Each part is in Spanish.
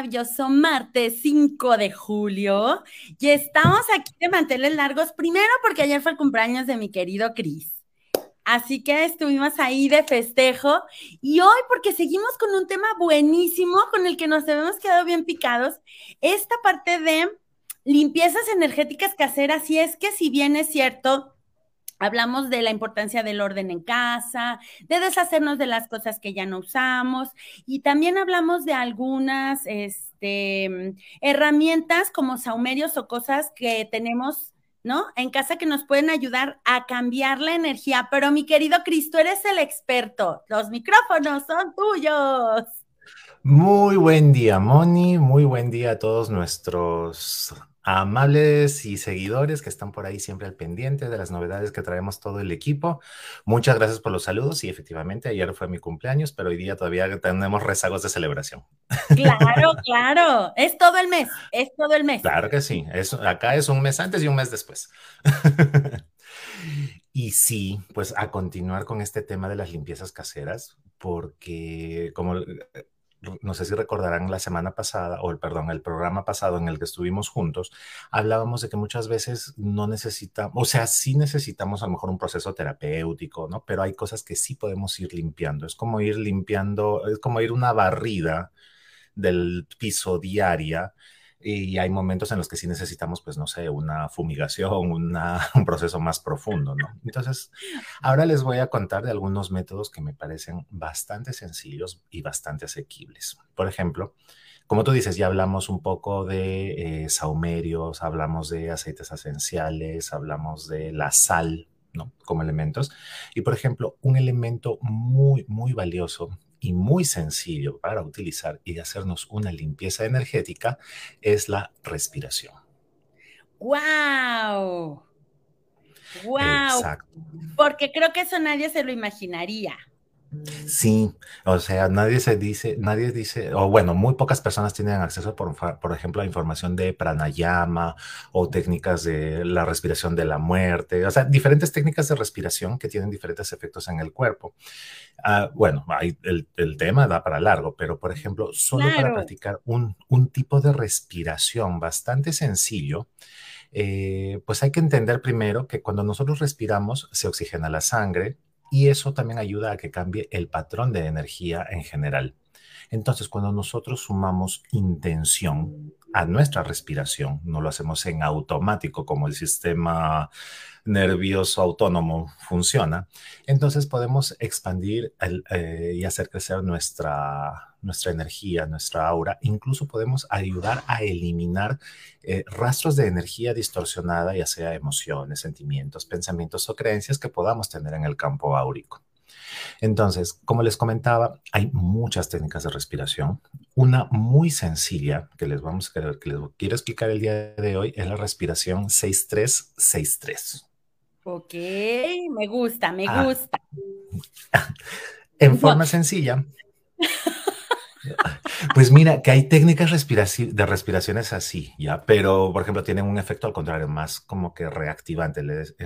maravilloso martes 5 de julio y estamos aquí de manteles largos, primero porque ayer fue el cumpleaños de mi querido Cris. Así que estuvimos ahí de festejo y hoy porque seguimos con un tema buenísimo con el que nos hemos quedado bien picados, esta parte de limpiezas energéticas caseras y es que si bien es cierto, Hablamos de la importancia del orden en casa, de deshacernos de las cosas que ya no usamos y también hablamos de algunas este, herramientas como saumerios o cosas que tenemos, ¿no? En casa que nos pueden ayudar a cambiar la energía. Pero mi querido Cristo, eres el experto. Los micrófonos son tuyos. Muy buen día, Moni. Muy buen día a todos nuestros amables y seguidores que están por ahí siempre al pendiente de las novedades que traemos todo el equipo. Muchas gracias por los saludos y efectivamente ayer fue mi cumpleaños, pero hoy día todavía tenemos rezagos de celebración. Claro, claro, es todo el mes, es todo el mes. Claro que sí, es, acá es un mes antes y un mes después. y sí, pues a continuar con este tema de las limpiezas caseras, porque como no sé si recordarán la semana pasada, o el perdón, el programa pasado en el que estuvimos juntos, hablábamos de que muchas veces no necesitamos, o sea, sí necesitamos a lo mejor un proceso terapéutico, ¿no? Pero hay cosas que sí podemos ir limpiando. Es como ir limpiando, es como ir una barrida del piso diaria y hay momentos en los que sí necesitamos, pues, no sé, una fumigación, un proceso más profundo, ¿no? Entonces, ahora les voy a contar de algunos métodos que me parecen bastante sencillos y bastante asequibles. Por ejemplo, como tú dices, ya hablamos un poco de eh, saumerios, hablamos de aceites esenciales, hablamos de la sal, ¿no? Como elementos. Y, por ejemplo, un elemento muy, muy valioso y muy sencillo para utilizar y hacernos una limpieza energética es la respiración. ¡Wow! ¡Wow! Exacto. Porque creo que eso nadie se lo imaginaría. Sí, o sea, nadie se dice, nadie dice, o bueno, muy pocas personas tienen acceso, por, por, ejemplo, a información de pranayama o técnicas de la respiración de la muerte, o sea, diferentes técnicas de respiración que tienen diferentes efectos en el cuerpo. Ah, bueno, el, el, tema da para largo, pero por ejemplo, solo para practicar un, un, tipo de respiración bastante sencillo, eh, pues hay que entender primero que cuando nosotros respiramos se oxigena la sangre, y eso también ayuda a que cambie el patrón de energía en general. Entonces, cuando nosotros sumamos intención a nuestra respiración, no lo hacemos en automático como el sistema nervioso autónomo funciona, entonces podemos expandir eh, y hacer crecer nuestra, nuestra energía, nuestra aura. Incluso podemos ayudar a eliminar eh, rastros de energía distorsionada, ya sea emociones, sentimientos, pensamientos o creencias que podamos tener en el campo áurico. Entonces, como les comentaba, hay muchas técnicas de respiración. Una muy sencilla que les vamos a que les quiero explicar el día de hoy es la respiración 6363. Ok, me gusta, me ah. gusta. En forma sencilla. Pues mira, que hay técnicas de respiraciones así, ¿ya? Pero, por ejemplo, tienen un efecto al contrario, más como que reactivante.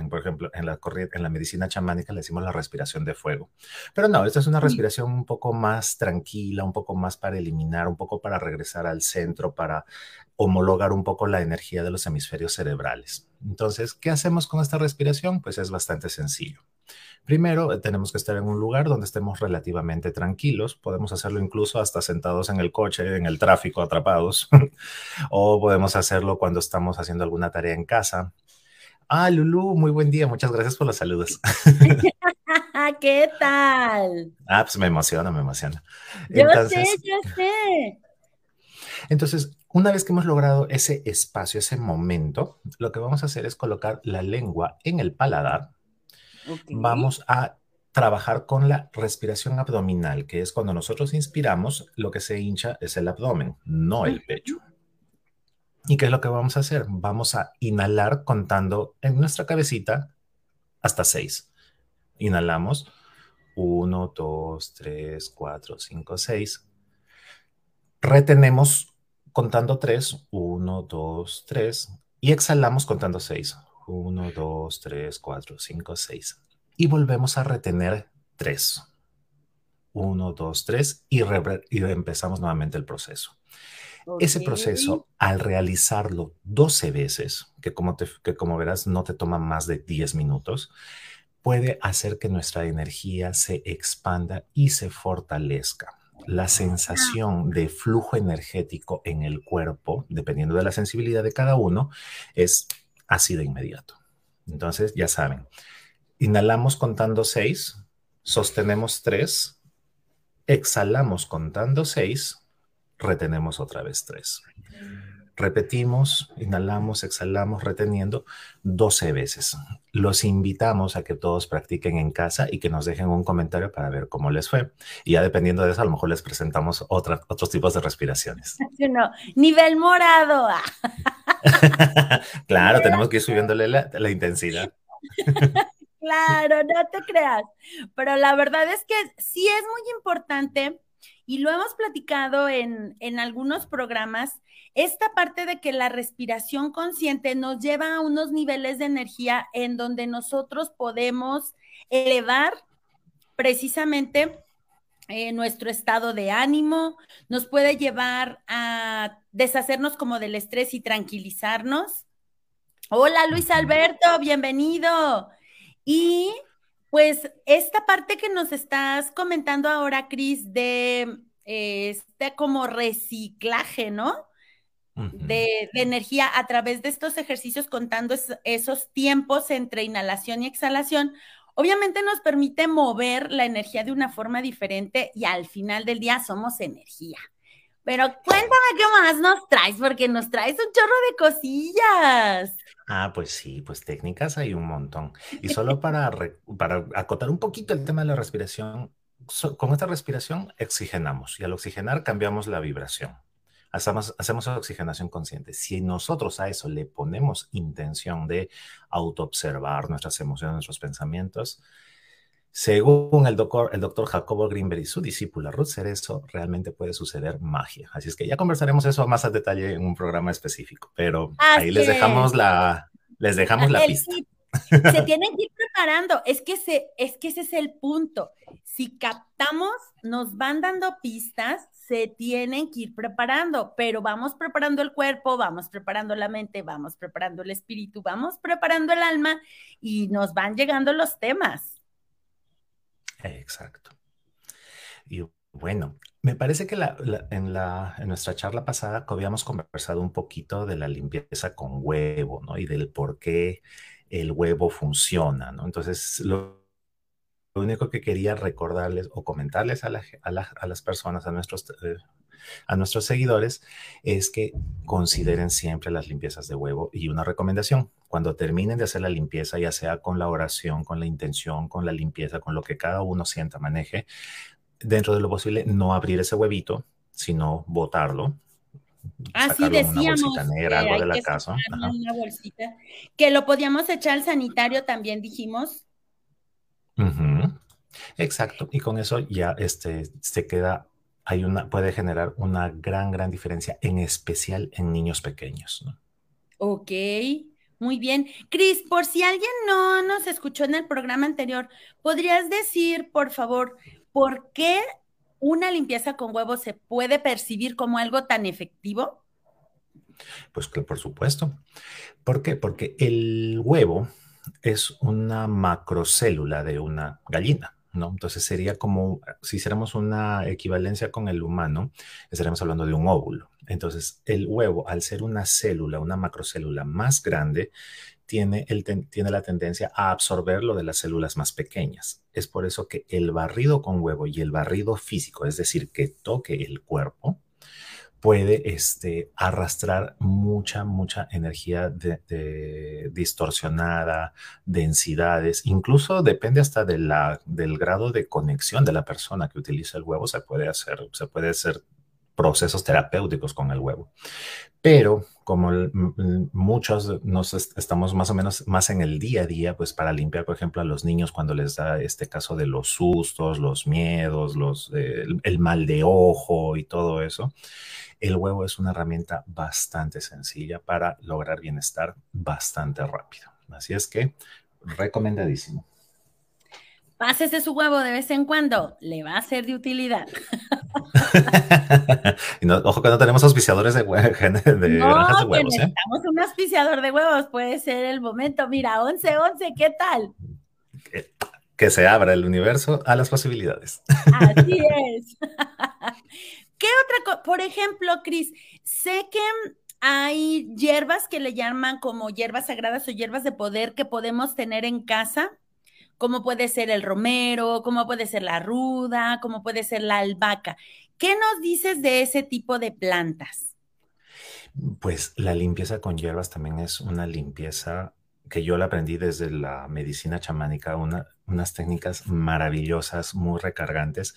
por ejemplo, en la, en la medicina chamánica le decimos la respiración de fuego. Pero no, esta es una respiración un poco más tranquila, un poco más para eliminar, un poco para regresar al centro, para homologar un poco la energía de los hemisferios cerebrales. Entonces, ¿qué hacemos con esta respiración? Pues es bastante sencillo. Primero, eh, tenemos que estar en un lugar donde estemos relativamente tranquilos. Podemos hacerlo incluso hasta sentados en el coche, en el tráfico, atrapados. o podemos hacerlo cuando estamos haciendo alguna tarea en casa. Ah, Lulu, muy buen día. Muchas gracias por los saludos. ¿Qué tal? Ah, pues me emociona, me emociona. Yo sé, yo sé. Entonces, una vez que hemos logrado ese espacio, ese momento, lo que vamos a hacer es colocar la lengua en el paladar. Vamos a trabajar con la respiración abdominal, que es cuando nosotros inspiramos, lo que se hincha es el abdomen, no el pecho. ¿Y qué es lo que vamos a hacer? Vamos a inhalar contando en nuestra cabecita hasta seis. Inhalamos. Uno, dos, tres, cuatro, cinco, seis. Retenemos contando tres. Uno, dos, tres. Y exhalamos contando seis. Uno, dos, tres, cuatro, cinco, seis. Y volvemos a retener tres. Uno, dos, tres. Y, y empezamos nuevamente el proceso. Ese proceso, al realizarlo 12 veces, que como, que como verás no te toma más de 10 minutos, puede hacer que nuestra energía se expanda y se fortalezca. La sensación de flujo energético en el cuerpo, dependiendo de la sensibilidad de cada uno, es así de inmediato. Entonces, ya saben, inhalamos contando 6, sostenemos 3, exhalamos contando 6 retenemos otra vez tres. Repetimos, inhalamos, exhalamos, reteniendo 12 veces. Los invitamos a que todos practiquen en casa y que nos dejen un comentario para ver cómo les fue. Y ya dependiendo de eso, a lo mejor les presentamos otros tipos de respiraciones. No, nivel morado. claro, tenemos que ir subiéndole la, la intensidad. claro, no te creas. Pero la verdad es que sí es muy importante y lo hemos platicado en, algunos programas, esta parte de que la respiración consciente nos lleva a unos niveles de energía en donde nosotros podemos elevar precisamente eh, nuestro estado de ánimo, nos puede llevar a deshacernos como del estrés y tranquilizarnos. Hola Luis Alberto, bienvenido. Y pues esta parte que nos estás comentando ahora, Cris, de este como reciclaje, ¿no? de, energía a través de estos ejercicios contando esos tiempos entre inhalación y exhalación, obviamente nos permite mover la energía de una forma diferente y al final del día somos energía. Pero cuéntame qué más nos traes, porque nos traes un chorro de cosillas. Ah, pues sí, pues técnicas hay un montón. Y solo para, para acotar un poquito el tema de la respiración, con esta respiración oxigenamos y al oxigenar cambiamos la vibración. Hacemos, hacemos oxigenación consciente. Si nosotros a eso le ponemos intención de autoobservar nuestras emociones, nuestros pensamientos, según el doctor, el doctor Jacobo Greenberg y su discípula Ruth Cerezo, realmente puede suceder magia. Así es que ya conversaremos eso más a detalle en un programa específico, pero ahí les dejamos la, les dejamos la pista. Se tienen que ir preparando. Es que, se, es que ese es el punto. Si captamos, nos van dando pistas, se tienen que ir preparando, pero vamos preparando el cuerpo, vamos preparando la mente, vamos preparando el espíritu, vamos preparando el alma y nos van llegando los temas. Exacto. Y bueno, me parece que en, la, en nuestra charla pasada habíamos conversado un poquito de la limpieza con huevo, ¿no? Y del por qué el huevo funciona, ¿no? Entonces, lo, único que quería recordarles o comentarles a, las personas, a nuestros, eh, a nuestros seguidores, es que consideren siempre las limpiezas de huevo y una recomendación, cuando terminen de hacer la limpieza, ya sea con la oración, con la intención, con la limpieza, con lo que cada uno sienta, maneje, dentro de lo posible, no abrir ese huevito, sino botarlo. Así decíamos. Una bolsita negra, algo de la casa. Una bolsita, que lo podíamos echar al sanitario, también dijimos. Exacto. Y con eso ya este, se queda, hay una, puede generar una gran, gran diferencia, en especial en niños pequeños. ¿no? Ok. Muy bien. Cris, por si alguien no nos escuchó en el programa anterior, ¿podrías decir, por favor, por qué una limpieza con huevos se puede percibir como algo tan efectivo? Pues que por supuesto. ¿Por qué? Porque el huevo es una macrocélula de una gallina. ¿No? Entonces sería como, si hiciéramos una equivalencia con el humano, estaríamos hablando de un óvulo. Entonces el huevo, al ser una célula, una macrocélula más grande, tiene, el tiene la tendencia a absorber lo de las células más pequeñas. Es por eso que el barrido con huevo y el barrido físico, es decir, que toque el cuerpo, puede este, arrastrar mucha, mucha energía distorsionada, densidades, incluso depende hasta de la, del grado de conexión de la persona que utiliza el huevo, se puede hacer, se puede hacer procesos terapéuticos con el huevo. Pero como muchos nos estamos más o menos más en el día a día, pues para limpiar, por ejemplo, a los niños cuando les da este caso de los sustos, los miedos, los, eh, el mal de ojo y todo eso, el huevo es una herramienta bastante sencilla para lograr bienestar bastante rápido. Así es que recomendadísimo. Pásese su huevo de vez en cuando, le va a ser de utilidad. ojo que no tenemos auspiciadores de, de no, granjas de huevos. ¿eh? Necesitamos un auspiciador de huevos, puede ser el momento. Mira, 11, 11, ¿qué tal? Que, se abra el universo a las posibilidades. Así es. ¿Qué otra cosa? Por ejemplo, Cris, sé que hay hierbas que le llaman como hierbas sagradas o hierbas de poder que podemos tener en casa como puede ser el romero, como puede ser la ruda, como puede ser la albahaca. ¿Qué nos dices de ese tipo de plantas? Pues la limpieza con hierbas también es una limpieza que yo la aprendí desde la medicina chamánica, unas técnicas maravillosas, muy recargantes,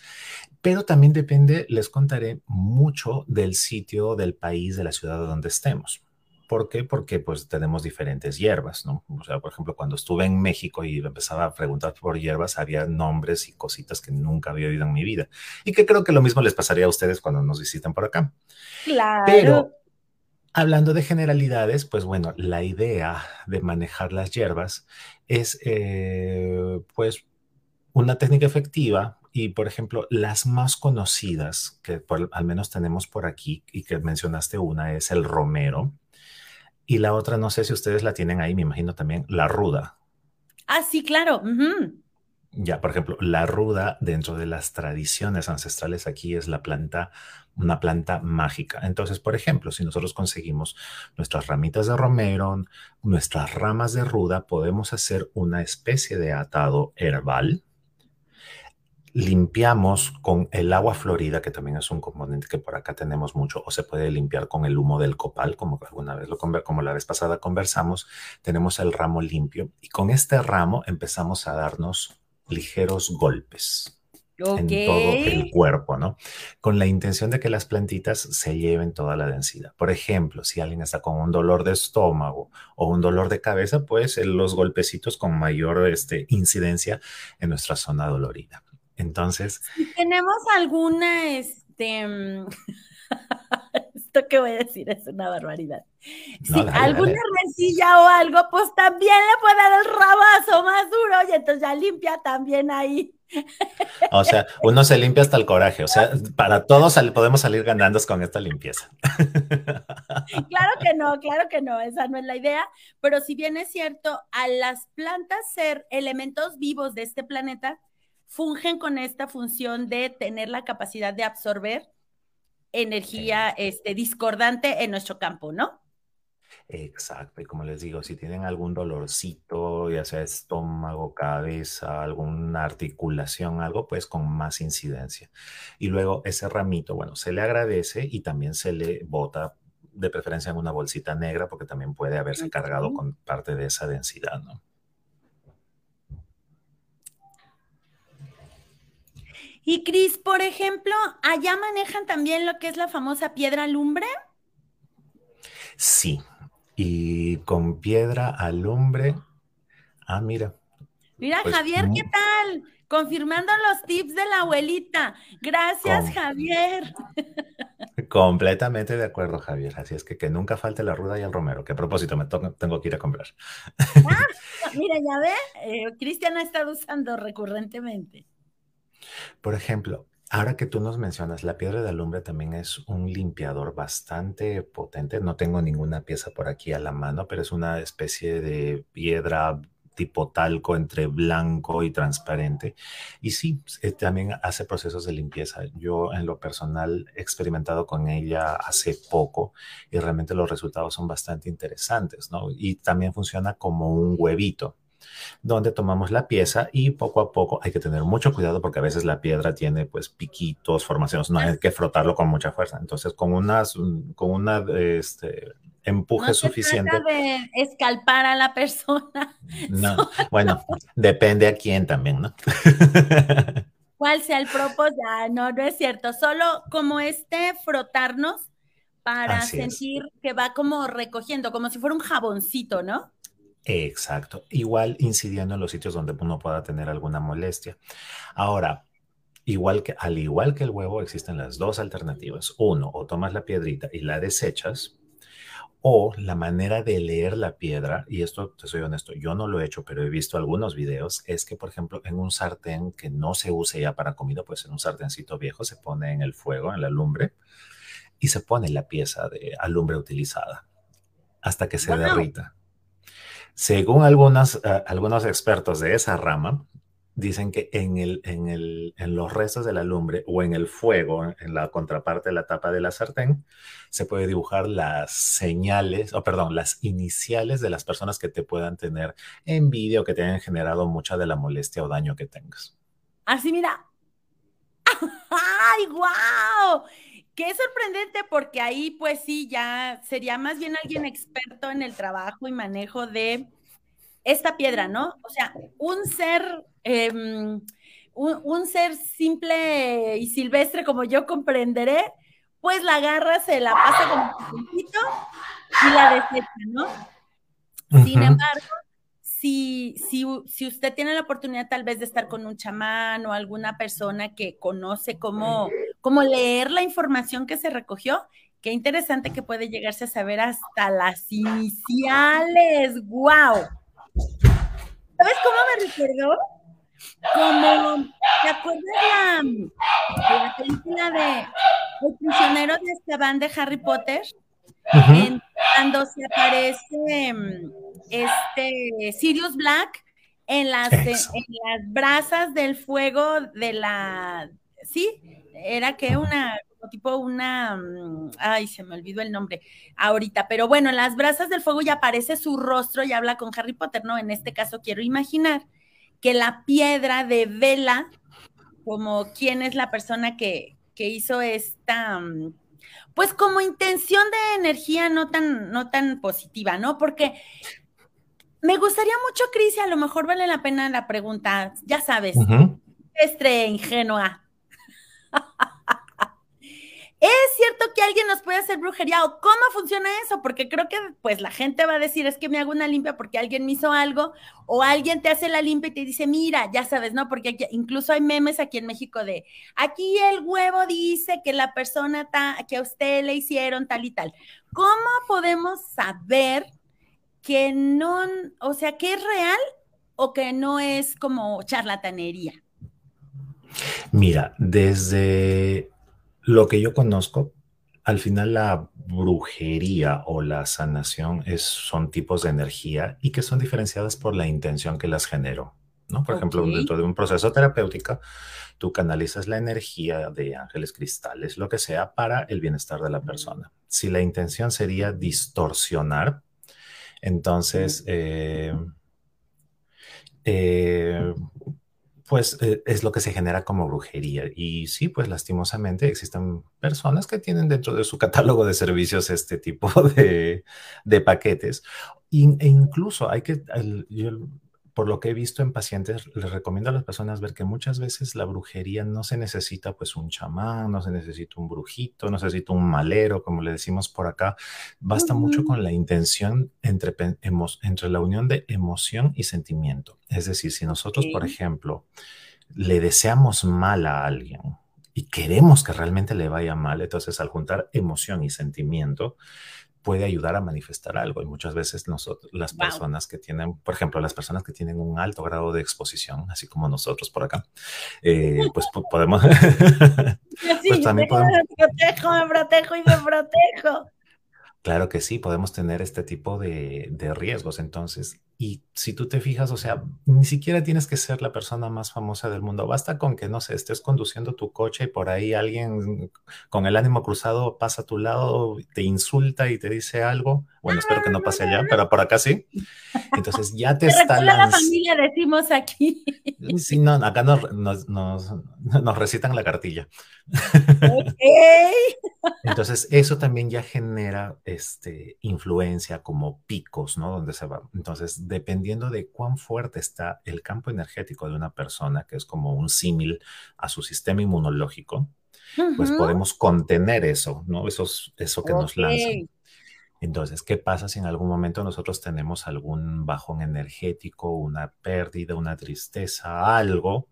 pero también depende, les contaré mucho del sitio, del país, de la ciudad donde estemos. ¿Por qué? Porque pues tenemos diferentes hierbas, ¿no? O sea, por ejemplo, cuando estuve en México y empezaba a preguntar por hierbas, había nombres y cositas que nunca había oído en mi vida. Y que creo que lo mismo les pasaría a ustedes cuando nos visitan por acá. Claro. Pero hablando de generalidades, pues bueno, la idea de manejar las hierbas es eh, pues una técnica efectiva y, por ejemplo, las más conocidas que al menos tenemos por aquí y que mencionaste una es el romero y la otra, no sé si ustedes la tienen ahí, me imagino también, la ruda. Ah, sí, claro. Ya, por ejemplo, la ruda dentro de las tradiciones ancestrales aquí es la planta, una planta mágica. Entonces, por ejemplo, si nosotros conseguimos nuestras ramitas de romero, nuestras ramas de ruda, podemos hacer una especie de atado herbal limpiamos con el agua florida, que también es un componente que por acá tenemos mucho, o se puede limpiar con el humo del copal, como alguna vez lo como la vez pasada conversamos, tenemos el ramo limpio y con este ramo empezamos a darnos ligeros golpes. en todo el cuerpo, ¿no? Con la intención de que las plantitas se lleven toda la densidad. Por ejemplo, si alguien está con un dolor de estómago o un dolor de cabeza, pues los golpecitos con mayor este, incidencia en nuestra zona dolorida. Entonces. tenemos alguna, este. Mm, esto que voy a decir es una barbaridad. si alguna rencilla o algo, pues también le puede dar el rabazo más duro y entonces ya limpia también ahí. O sea, uno se limpia hasta el coraje. O sea, para todos podemos salir ganando con esta limpieza. Claro que no, claro que no, esa no es la idea. Pero si bien es cierto, a las plantas ser elementos vivos de este planeta, fungen con esta función de tener la capacidad de absorber energía este, discordante en nuestro campo, ¿no? Exacto, y como les digo, si tienen algún dolorcito, ya sea estómago, cabeza, alguna articulación, algo, pues con más incidencia. Y luego ese ramito, bueno, se le agradece y también se le bota de preferencia en una bolsita negra porque también puede haberse cargado con parte de esa densidad, ¿no? Y Cris, por ejemplo, ¿allá manejan también lo que es la famosa piedra alumbre? Sí, y con piedra alumbre. Ah, mira. Mira, pues, Javier, ¿qué tal? Confirmando los tips de la abuelita. Gracias, Javier. Completamente de acuerdo, Javier. Así es que que nunca falte la ruda y el romero, que a propósito me tengo que ir a comprar. Ah, mira, ya ve, eh, Cristian ha estado usando recurrentemente. Por ejemplo, ahora que tú nos mencionas, la piedra de alumbre también es un limpiador bastante potente. No tengo ninguna pieza por aquí a la mano, pero es una especie de piedra tipo talco entre blanco y transparente. Y sí, eh, también hace procesos de limpieza. Yo en lo personal he experimentado con ella hace poco y realmente los resultados son bastante interesantes, ¿no? Y también funciona como un huevito. Donde tomamos la pieza y poco a poco hay que tener mucho cuidado porque a veces la piedra tiene pues piquitos, formaciones, no hay que frotarlo con mucha fuerza. Entonces con unas, con una este, empuje no suficiente. Trata de escalpar a la persona. No, bueno, depende a quién también, ¿no? ¿Cuál sea el propósito? Ah, no, no es cierto. Solo como este frotarnos para Así es. sentir que va como recogiendo, como si fuera un jaboncito, ¿no? Exacto. Igual incidiendo en los sitios donde uno pueda tener alguna molestia. Ahora, igual que, al igual que el huevo, existen las dos alternativas. Uno, o tomas la piedrita y la desechas, o la manera de leer la piedra, y esto te soy honesto, yo no lo he hecho, pero he visto algunos videos, es que, por ejemplo, en un sartén que no se use ya para comida, pues en un sarténcito viejo se pone en el fuego, en la lumbre, y se pone la pieza de alumbre utilizada hasta que se Wow. derrita. Según algunas, uh, algunos expertos de esa rama, dicen que en, el, en, el, en los restos de la lumbre o en el fuego, en la contraparte de la tapa de la sartén, se puede dibujar las señales, o perdón, las iniciales de las personas que te puedan tener envidia o que te hayan generado mucha de la molestia o daño que tengas. Así, mira. ¡Ay, wow! Qué sorprendente porque ahí pues sí, ya sería más bien alguien experto en el trabajo y manejo de esta piedra, ¿no? O sea, un ser, eh, un, un, ser simple y silvestre como yo comprenderé, pues la agarra, se la pasa como un poquito y la desecha, ¿no? Sin embargo, si, si, si, usted tiene la oportunidad tal vez de estar con un chamán o alguna persona que conoce cómo, cómo leer la información que se recogió, qué interesante que puede llegarse a saber hasta las iniciales. ¡Wow! ¿Sabes cómo me recordó? Como, ¿te acuerdas la, de la película de El prisionero de Azkaban de Harry Potter? Uh -huh. en, cuando se aparece este Sirius Black en las, en las brasas del fuego de la, sí, era que una, tipo una, ay, se me olvidó el nombre ahorita, pero bueno, en las brasas del fuego ya aparece su rostro y habla con Harry Potter, ¿no? En este caso quiero imaginar que la piedra de vela, como quién es la persona que, que hizo esta, pues como intención de energía no tan, no tan positiva, ¿no? Porque me gustaría mucho, Cris, y a lo mejor vale la pena la pregunta, ya sabes, uh -huh. estre ingenua. ¿Es cierto que alguien nos puede hacer brujería o cómo funciona eso? Porque creo que pues la gente va a decir, es que me hago una limpia porque alguien me hizo algo o alguien te hace la limpia y te dice, mira, ya sabes, ¿no? Porque aquí, incluso hay memes aquí en México de, aquí el huevo dice que la persona ta, que a usted le hicieron tal y tal. ¿Cómo podemos saber que no, o sea, que es real o que no es como charlatanería? Mira, desde lo que yo conozco, al final la brujería o la sanación es, son tipos de energía y que son diferenciadas por la intención que las generó. ¿no? Por okay. ejemplo, dentro de un proceso terapéutico, tú canalizas la energía de ángeles cristales, lo que sea, para el bienestar de la persona. Si la intención sería distorsionar, entonces, eh, eh, pues eh, es lo que se genera como brujería. Y sí, pues lastimosamente existen personas que tienen dentro de su catálogo de servicios este tipo de, de paquetes. E incluso hay que, yo, por lo que he visto en pacientes, les recomiendo a las personas ver que muchas veces la brujería no se necesita pues un chamán, no se necesita un brujito, no se necesita un malero, como le decimos por acá. Basta uh -huh. mucho con la intención entre, entre la unión de emoción y sentimiento. Es decir, si nosotros, okay. por ejemplo, le deseamos mal a alguien y queremos que realmente le vaya mal, entonces al juntar emoción y sentimiento, puede ayudar a manifestar algo. Y muchas veces nosotros, las wow. personas que tienen, por ejemplo, las personas que tienen un alto grado de exposición, así como nosotros por acá, eh, pues podemos... sí, pues también podemos... Me protejo, me protejo y me protejo. Claro que sí, podemos tener este tipo de, de riesgos. Entonces, y si tú te fijas, o sea, ni siquiera tienes que ser la persona más famosa del mundo. Basta con que, no sé, estés conduciendo tu coche y por ahí alguien con el ánimo cruzado pasa a tu lado, te insulta y te dice algo. Bueno, espero que no pase allá, pero por acá sí. Entonces ya te, está la familia, decimos aquí. Sí, no, acá nos, nos, nos, recitan la cartilla. Entonces, eso también ya genera este, influencia como picos, ¿no? Donde se va. Entonces, dependiendo de cuán fuerte está el campo energético de una persona, que es como un símil a su sistema inmunológico, pues podemos contener eso, ¿no? eso que nos lanzan. Entonces, ¿qué pasa si en algún momento nosotros tenemos algún bajón energético, una pérdida, una tristeza, algo?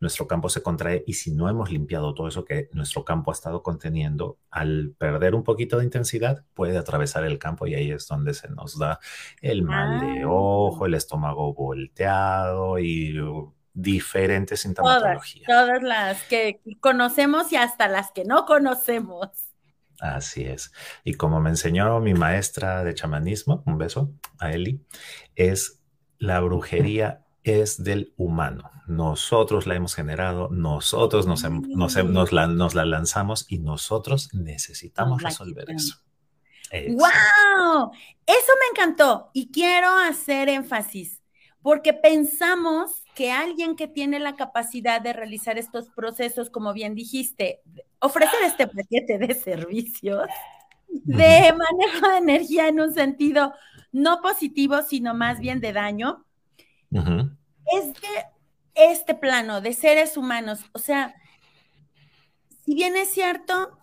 Nuestro campo se contrae y si no hemos limpiado todo eso que nuestro campo ha estado conteniendo, al perder un poquito de intensidad, puede atravesar el campo y ahí es donde se nos da el mal de ah. ojo, el estómago volteado y uh, diferentes sintomatologías. todas las que conocemos y hasta las que no conocemos. Así es. Y como me enseñó mi maestra de chamanismo, un beso a Eli, es la brujería es del humano. Nosotros la hemos generado, nosotros nos, nos, la, lanzamos y nosotros necesitamos resolver eso. ¡Wow! Eso me encantó y quiero hacer énfasis porque pensamos que alguien que tiene la capacidad de realizar estos procesos, como bien dijiste, ofrecer este paquete de servicios de manejo de energía en un sentido no positivo, sino más bien de daño, es de este plano de seres humanos. O sea, si bien es cierto,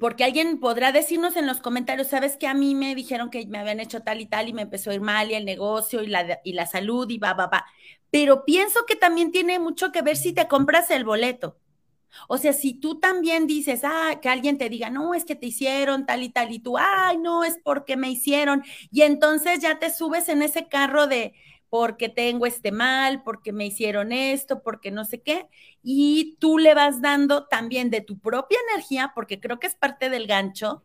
porque alguien podrá decirnos en los comentarios, sabes que a mí me dijeron que me habían hecho tal y tal y me empezó a ir mal y el negocio y la, y la salud y va, va, va. Pero pienso que también tiene mucho que ver si te compras el boleto. O sea, si tú también dices, ah, que alguien te diga, no, es que te hicieron tal y tal, y tú, ay, no, es porque me hicieron, y entonces ya te subes en ese carro de, porque tengo este mal, porque me hicieron esto, porque no sé qué, y tú le vas dando también de tu propia energía, porque creo que es parte del gancho,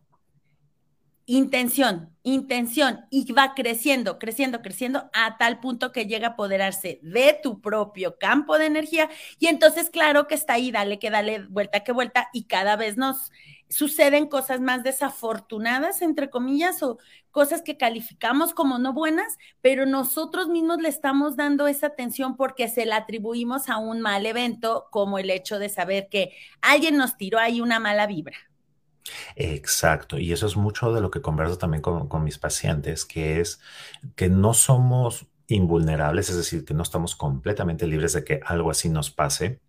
intención, intención, y va creciendo, creciendo, creciendo a tal punto que llega a apoderarse de tu propio campo de energía, y entonces claro que está ahí, dale que dale vuelta que vuelta, y cada vez nos suceden cosas más desafortunadas, entre comillas, o cosas que calificamos como no buenas, pero nosotros mismos le estamos dando esa atención porque se la atribuimos a un mal evento, como el hecho de saber que alguien nos tiró ahí una mala vibra. Exacto, y eso es mucho de lo que converso también con, con mis pacientes, que es que no somos invulnerables, es decir, que no estamos completamente libres de que algo así nos pase,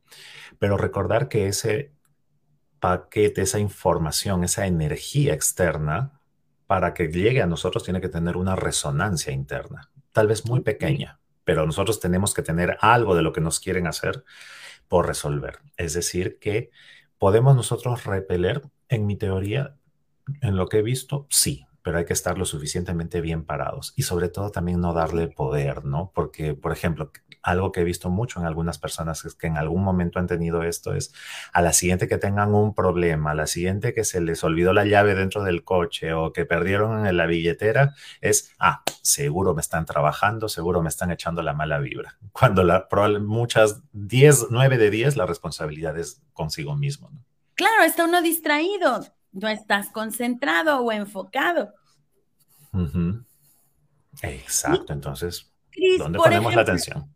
pero recordar que ese paquete, esa información, esa energía externa, para que llegue a nosotros tiene que tener una resonancia interna, tal vez muy pequeña, pero nosotros tenemos que tener algo de lo que nos quieren hacer por resolver. Es decir, que podemos nosotros repeler, en mi teoría, en lo que he visto, sí, pero hay que estar lo suficientemente bien parados y sobre todo también no darle poder, ¿no? Porque, por ejemplo, algo que he visto mucho en algunas personas es que en algún momento han tenido esto es a la siguiente que tengan un problema, a la siguiente que se les olvidó la llave dentro del coche o que perdieron en la billetera, es, ah, seguro me están trabajando, seguro me están echando la mala vibra. Cuando la, muchas, 10, 9 de 10, la responsabilidad es consigo mismo, ¿no? Claro, está uno distraído no estás concentrado o enfocado. Exacto, entonces, ¿dónde ponemos la atención?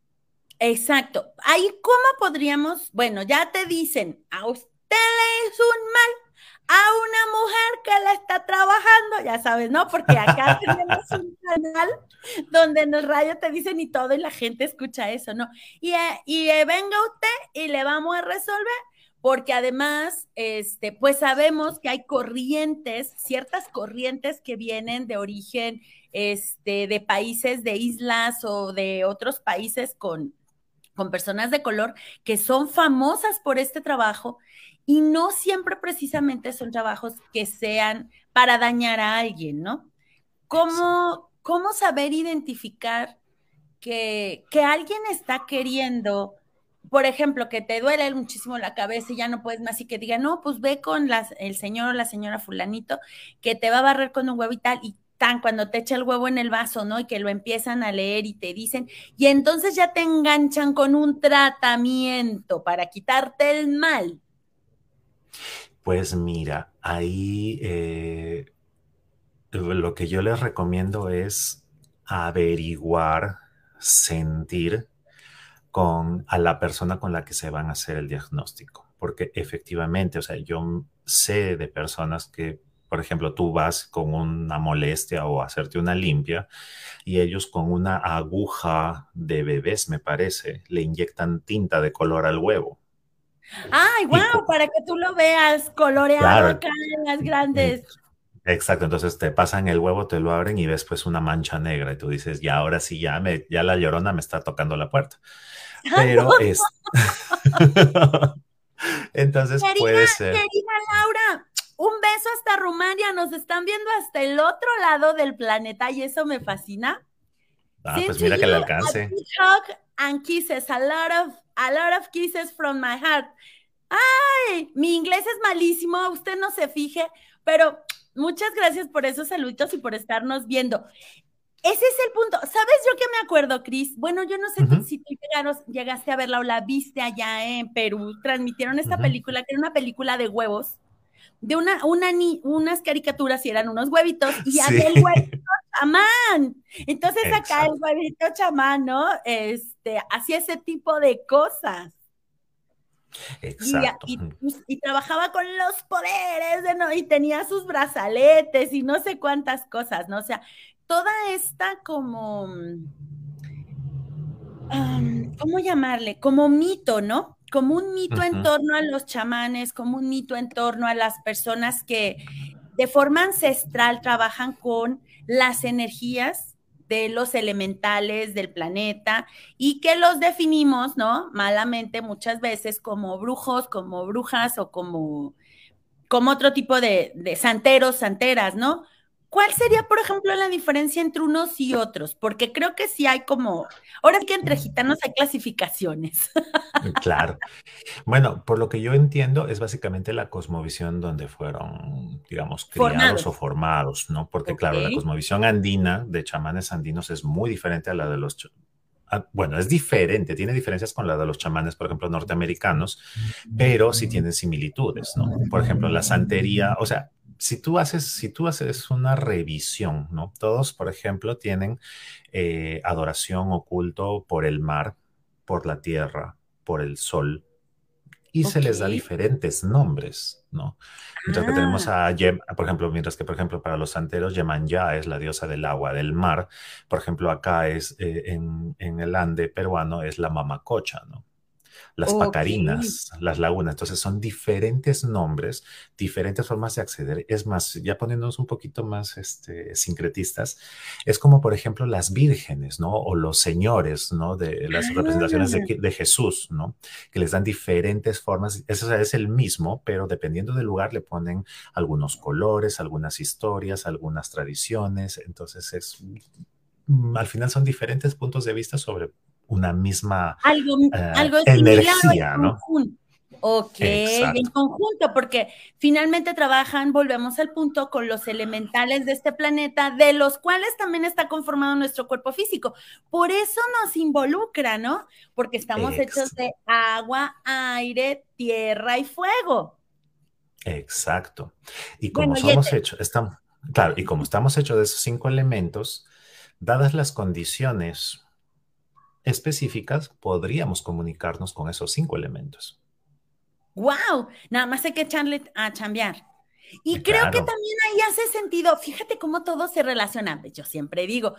Exacto. Ahí, ¿cómo podríamos? Bueno, ya te dicen, a usted le hizo un mal a una mujer que la está trabajando, ya sabes, ¿no? Porque acá tenemos un canal donde en el radio te dicen y todo y la gente escucha eso, ¿no? Y, eh, y eh, venga usted y le vamos a resolver porque además, este, pues sabemos que hay corrientes, ciertas corrientes que vienen de origen este, de países, de islas o de otros países con, con personas de color que son famosas por este trabajo y no siempre precisamente son trabajos que sean para dañar a alguien, ¿no? ¿Cómo, cómo saber identificar que, que alguien está queriendo por ejemplo, que te duele muchísimo la cabeza y ya no puedes más y que diga, no, pues ve con el señor o la señora fulanito que te va a barrer con un huevo y tal, y tan cuando te echa el huevo en el vaso, ¿no? Y que lo empiezan a leer y te dicen, y entonces ya te enganchan con un tratamiento para quitarte el mal. Pues mira, ahí eh, lo que yo les recomiendo es averiguar, sentir con a la persona con la que se van a hacer el diagnóstico, porque efectivamente, o sea, yo sé de personas que por ejemplo, tú vas con una molestia o hacerte una limpia y ellos con una aguja de bebés, me parece, le inyectan tinta de color al huevo. ¡Ay, wow! Para que tú lo veas coloreado acá en las grandes. Exacto, entonces te pasan el huevo, te lo abren y ves pues una mancha negra y tú dices, ya ahora sí, ya, me, ya la llorona me está tocando la puerta. Pero es... entonces puede ser. Querida Laura, un beso hasta Rumania, nos están viendo hasta el otro lado del planeta y eso me fascina. Ah, pues mira que le alcance. and kisses, a lot of, a lot of kisses from my heart. Ay, mi inglés es malísimo, usted no se fije, pero muchas gracias por esos saluditos y por estarnos viendo. Ese es el punto. ¿Sabes yo qué me acuerdo, Cris? Bueno, yo no sé si tú llegaste a verla o la viste allá en Perú. Transmitieron esta película, que era una película de huevos de una, una unas caricaturas y eran unos huevitos y había el huevito chamán. Entonces acá el huevito chamán, ¿no? Este, hacía ese tipo de cosas. Exacto. Pues, y, trabajaba con los poderes, de, ¿no? Y tenía sus brazaletes y no sé cuántas cosas, ¿no? O sea, toda esta como, ¿cómo llamarle? Como mito, ¿no? como un mito en torno a los chamanes, como un mito en torno a las personas que de forma ancestral trabajan con las energías de los elementales del planeta y que los definimos, ¿no? Malamente muchas veces como brujos, como brujas o como, como otro tipo de, de santeros, santeras, ¿no? ¿Cuál sería, por ejemplo, la diferencia entre unos y otros? Porque creo que sí hay como, ahora sí que entre gitanos hay clasificaciones. Claro. Bueno, por lo que yo entiendo, es básicamente la cosmovisión donde fueron, digamos, criados o formados, ¿no? Porque, claro, la cosmovisión andina de chamanes andinos es muy diferente a la de los bueno, es diferente, tiene diferencias con la de los chamanes, por ejemplo, norteamericanos, pero sí tienen similitudes, ¿no? Por ejemplo, la santería, o sea, si tú haces, si tú haces una revisión, ¿no? Todos, por ejemplo, tienen eh, adoración oculto por el mar, por la tierra, por el sol, y se les da diferentes nombres, ¿no? Mientras que tenemos ah. a, por ejemplo, mientras que, por ejemplo, para los santeros, Yemanyá es la diosa del agua, del mar. Por ejemplo, acá es, eh, en, en, el Ande peruano, es la mamacocha, ¿no? Las pacarinas, las lagunas. Entonces son diferentes nombres, diferentes formas de acceder. Es más, ya poniéndonos un poquito más este, sincretistas, es como por ejemplo las vírgenes, ¿no? O los señores, ¿no? De las representaciones de, de, Jesús, ¿no? Que les dan diferentes formas. Eso es el mismo, pero dependiendo del lugar le ponen algunos colores, algunas historias, algunas tradiciones. Entonces es mm, al final son diferentes puntos de vista sobre una misma algo, eh, energía, ¿no? Ok, en conjunto, porque finalmente trabajan, volvemos al punto, con los elementales de este planeta, de los cuales también está conformado nuestro cuerpo físico. Por eso nos involucra, ¿no? Porque estamos hechos de agua, aire, tierra y fuego. Exacto. Y como somos hechos, estamos, claro, y como estamos hechos de esos cinco elementos, dadas las condiciones específicas, podríamos comunicarnos con esos cinco elementos. ¡Wow! Nada más hay que echarle a chambear. Y creo que también ahí hace sentido, fíjate cómo todo se relaciona, yo siempre digo,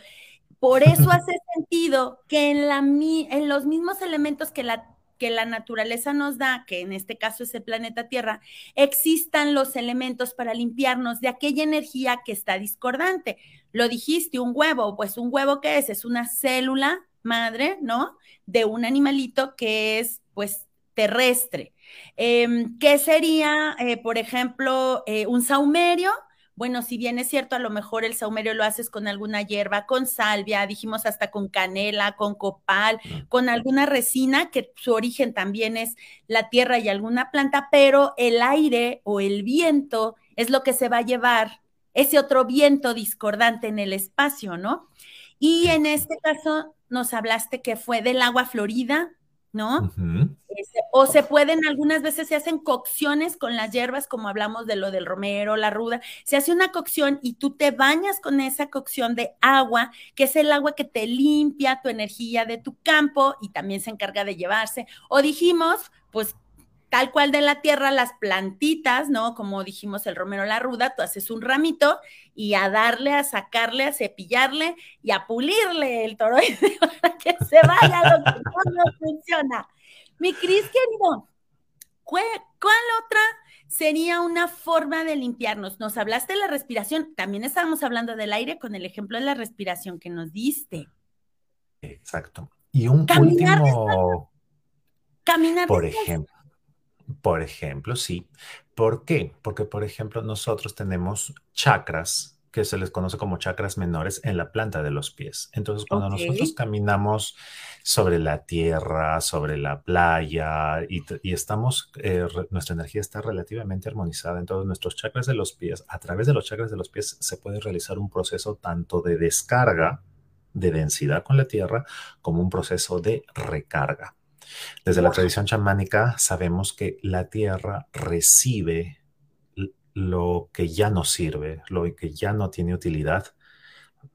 por eso hace sentido que en, la, en los mismos elementos que la, que la naturaleza nos da, que en este caso es el planeta Tierra, existan los elementos para limpiarnos de aquella energía que está discordante. Lo dijiste, un huevo, pues un huevo ¿qué es? Es una célula madre, ¿no? De un animalito que es, pues, terrestre. Em, ¿Qué sería, eh, por ejemplo, eh, un saumerio? Bueno, si bien es cierto, a lo mejor el saumerio lo haces con alguna hierba, con salvia, dijimos hasta con canela, con copal, con alguna resina, que su origen también es la tierra y alguna planta, pero el aire o el viento es lo que se va a llevar ese otro viento discordante en el espacio, ¿no? Y en este caso nos hablaste que fue del agua florida, ¿no? Este, o se pueden, algunas veces se hacen cocciones con las hierbas, como hablamos de lo del romero, la ruda, se hace una cocción y tú te bañas con esa cocción de agua, que es el agua que te limpia tu energía de tu campo y también se encarga de llevarse. O dijimos, pues tal cual de la tierra, las plantitas, ¿no? Como dijimos el romero la ruda, tú haces un ramito y a darle, a sacarle, a cepillarle y a pulirle el toroide para que se vaya lo que no funciona. Mi Cris querido, ¿cuál, otra sería una forma de limpiarnos? Nos hablaste de la respiración, también estábamos hablando del aire con el ejemplo de la respiración que nos diste. Exacto. Y un último... Caminar. Por ejemplo. Por ejemplo, sí. ¿Por qué? Porque, por ejemplo, nosotros tenemos chakras que se les conoce como chakras menores en la planta de los pies. Entonces, cuando nosotros caminamos sobre la tierra, sobre la playa y, estamos, eh, nuestra energía está relativamente armonizada en todos nuestros chakras de los pies, a través de los chakras de los pies se puede realizar un proceso tanto de descarga, de densidad con la tierra, como un proceso de recarga. Desde la tradición chamánica sabemos que la tierra recibe lo que ya no sirve, lo que ya no tiene utilidad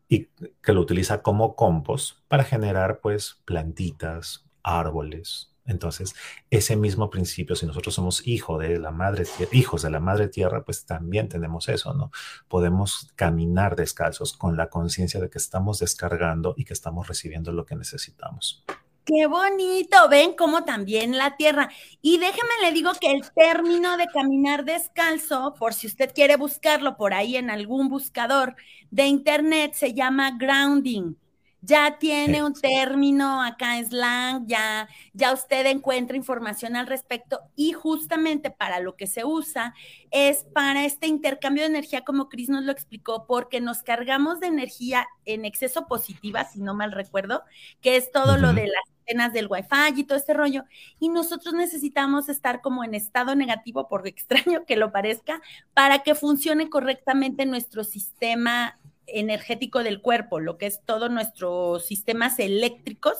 y que lo utiliza como compost para generar pues plantitas, árboles. Entonces, ese mismo principio, si nosotros somos hijo de la madre, hijos de la madre tierra, pues también tenemos eso, ¿no? Podemos caminar descalzos con la conciencia de que estamos descargando y que estamos recibiendo lo que necesitamos. Qué bonito, ven cómo también la tierra. Y déjeme le digo que el término de caminar descalzo, por si usted quiere buscarlo por ahí en algún buscador de internet, se llama grounding. Ya tiene un término acá en slang, ya, ya usted encuentra información al respecto y justamente para lo que se usa es para este intercambio de energía, como Cris nos lo explicó, porque nos cargamos de energía en exceso positiva, si no mal recuerdo, que es todo lo de las cenas del wifi y todo este rollo, y nosotros necesitamos estar como en estado negativo, por extraño que lo parezca, para que funcione correctamente nuestro sistema energético del cuerpo, lo que es todos nuestros sistemas eléctricos.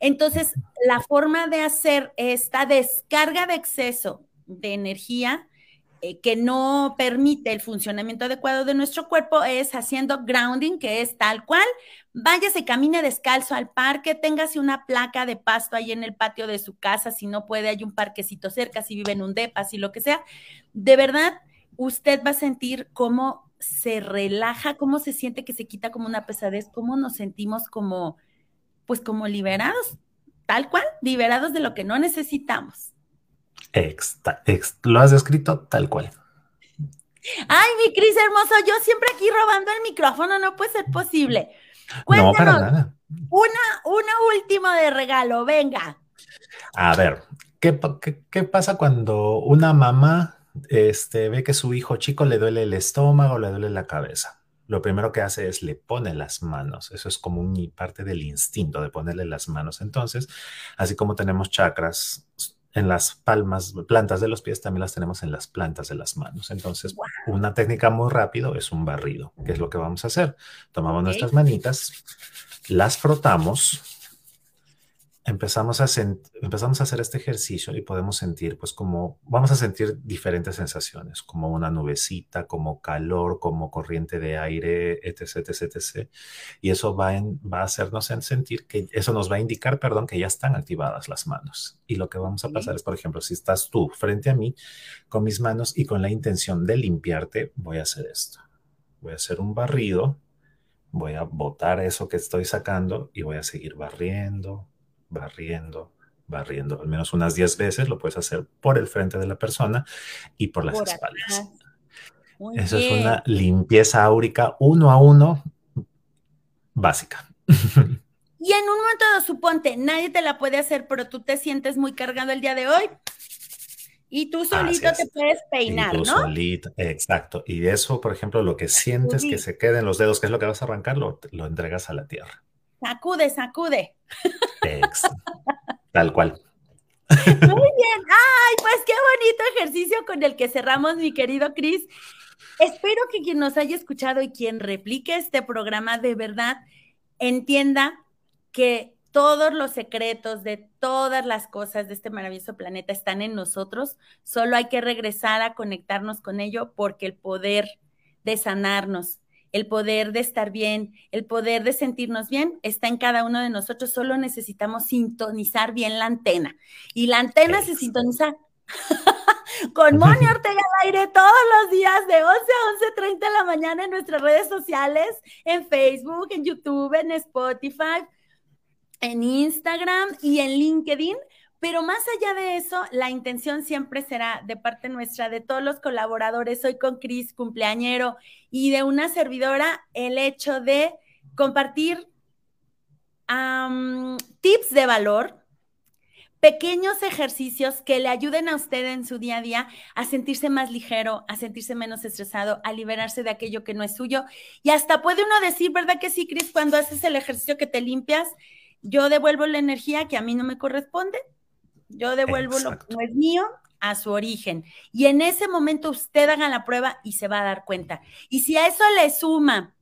Entonces, la forma de hacer esta descarga de exceso de energía eh, que no permite el funcionamiento adecuado de nuestro cuerpo es haciendo grounding, que es tal cual, váyase, camine descalzo al parque, téngase una placa de pasto ahí en el patio de su casa, si no puede, hay un parquecito cerca, si vive en un depa, si lo que sea. De verdad, usted va a sentir cómo se relaja, cómo se siente que se quita como una pesadez, cómo nos sentimos como, pues como liberados, tal cual, liberados de lo que no necesitamos. lo has descrito tal cual. Ay, mi Cris hermoso, yo siempre aquí robando el micrófono, no puede ser posible. no, para nada. Una, una última de regalo, venga. A ver, ¿qué, qué pasa cuando una mamá este, ve que su hijo chico le duele el estómago, le duele la cabeza. Lo primero que hace es le pone las manos. Eso es como un, parte del instinto de ponerle las manos. Entonces, así como tenemos chakras en las palmas, plantas de los pies, también las tenemos en las plantas de las manos. Entonces, una técnica muy rápido es un barrido, que es lo que vamos a hacer. Tomamos nuestras manitas, las frotamos empezamos a, empezamos a hacer este ejercicio y podemos sentir, pues como, vamos a sentir diferentes sensaciones, como una nubecita, como calor, como corriente de aire, etc, etc, etc. Y eso va, va a hacernos sentir que, eso nos va a indicar, perdón, que ya están activadas las manos. Y lo que vamos a pasar es, por ejemplo, si estás tú frente a mí con mis manos y con la intención de limpiarte, voy a hacer esto. Voy a hacer un barrido, voy a botar eso que estoy sacando y voy a seguir barriendo, barriendo, barriendo. Al menos unas 10 veces lo puedes hacer por el frente de la persona y por las espaldas. Eso es una limpieza áurica uno a uno básica. Y en un momento, suponte, nadie te la puede hacer, pero tú te sientes muy cargado el día de hoy. Y tú solito te puedes peinar, y tú ¿no? Solito, exacto. Y eso, por ejemplo, lo que sientes que se quede en los dedos, que es lo que vas a arrancar, lo entregas a la tierra. Sacude, sacude. Tal cual. Muy bien. Ay, pues qué bonito ejercicio con el que cerramos, mi querido Cris. espero que quien nos haya escuchado y quien replique este programa de verdad entienda que todos los secretos de todas las cosas de este maravilloso planeta están en nosotros, solo hay que regresar a conectarnos con ello porque el poder de sanarnos, el poder de estar bien, el poder de sentirnos bien está en cada uno de nosotros, solo necesitamos sintonizar bien la antena. Y la antena se sintoniza con Moni Ortega al aire todos los días de 11 a 11.30 de la mañana en nuestras redes sociales, en Facebook, en YouTube, en Spotify, en Instagram y en LinkedIn. Pero más allá de eso, la intención siempre será de parte nuestra, de todos los colaboradores, hoy con Cris, cumpleañero, y de una servidora, el hecho de compartir tips de valor, pequeños ejercicios que le ayuden a usted en su día a día a sentirse más ligero, a sentirse menos estresado, a liberarse de aquello que no es suyo. Y hasta puede uno decir, ¿verdad que sí, Cris? Cuando haces el ejercicio que te limpias, yo devuelvo la energía que a mí no me corresponde, yo devuelvo lo que no es mío a su origen. Y en ese momento usted haga la prueba y se va a dar cuenta. Y si a eso le suma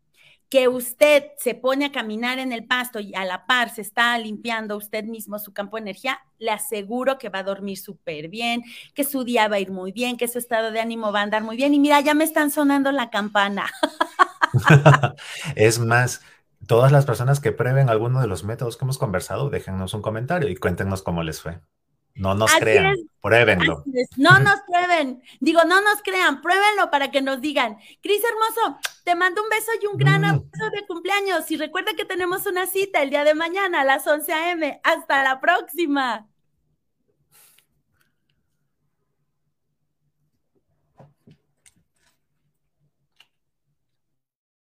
que usted se pone a caminar en el pasto y a la par se está limpiando usted mismo su campo de energía, le aseguro que va a dormir súper bien, que su día va a ir muy bien, que su estado de ánimo va a andar muy bien. Y mira, ya me están sonando la campana. es más, todas las personas que prueben alguno de los métodos que hemos conversado, déjennos un comentario y cuéntenos cómo les fue. No nos crean, pruébenlo. No nos prueben, digo, no nos crean, pruébenlo para que nos digan. Cris Hermoso, te mando un beso y un gran mm. abrazo de cumpleaños. Y recuerda que tenemos una cita el día de mañana a las 11 a.m. Hasta la próxima.